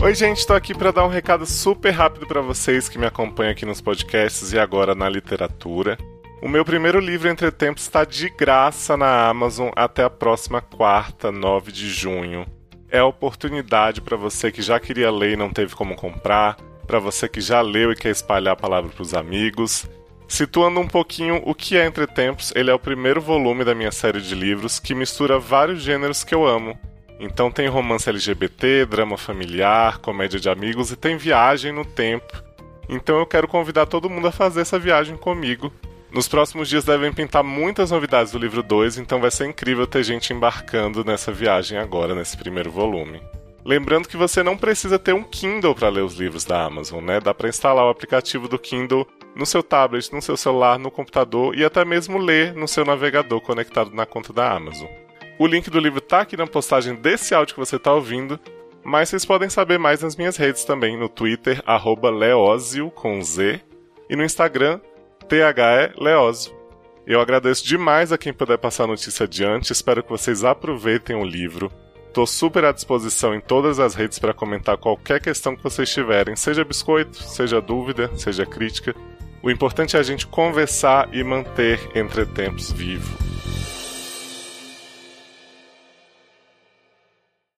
Oi, gente, estou aqui para dar um recado super rápido para vocês que me acompanham aqui nos podcasts e agora na literatura. O meu primeiro livro Entre Tempos está de graça na Amazon até a próxima quarta, 9 de junho. É a oportunidade para você que já queria ler e não teve como comprar, para você que já leu e quer espalhar a palavra para os amigos. Situando um pouquinho o que é Entre Tempos, ele é o primeiro volume da minha série de livros que mistura vários gêneros que eu amo. Então tem romance LGBT, drama familiar, comédia de amigos e tem viagem no tempo. Então eu quero convidar todo mundo a fazer essa viagem comigo. Nos próximos dias devem pintar muitas novidades do livro 2, então vai ser incrível ter gente embarcando nessa viagem agora, nesse primeiro volume. Lembrando que você não precisa ter um Kindle para ler os livros da Amazon, né? Dá para instalar o aplicativo do Kindle no seu tablet, no seu celular, no computador e até mesmo ler no seu navegador conectado na conta da Amazon. O link do livro tá aqui na postagem desse áudio que você está ouvindo, mas vocês podem saber mais nas minhas redes também, no Twitter, leozio, com Z, e no Instagram, THE Eu agradeço demais a quem puder passar a notícia adiante, espero que vocês aproveitem o livro. Estou super à disposição em todas as redes para comentar qualquer questão que vocês tiverem, seja biscoito, seja dúvida, seja crítica. O importante é a gente conversar e manter Entre Tempos vivo.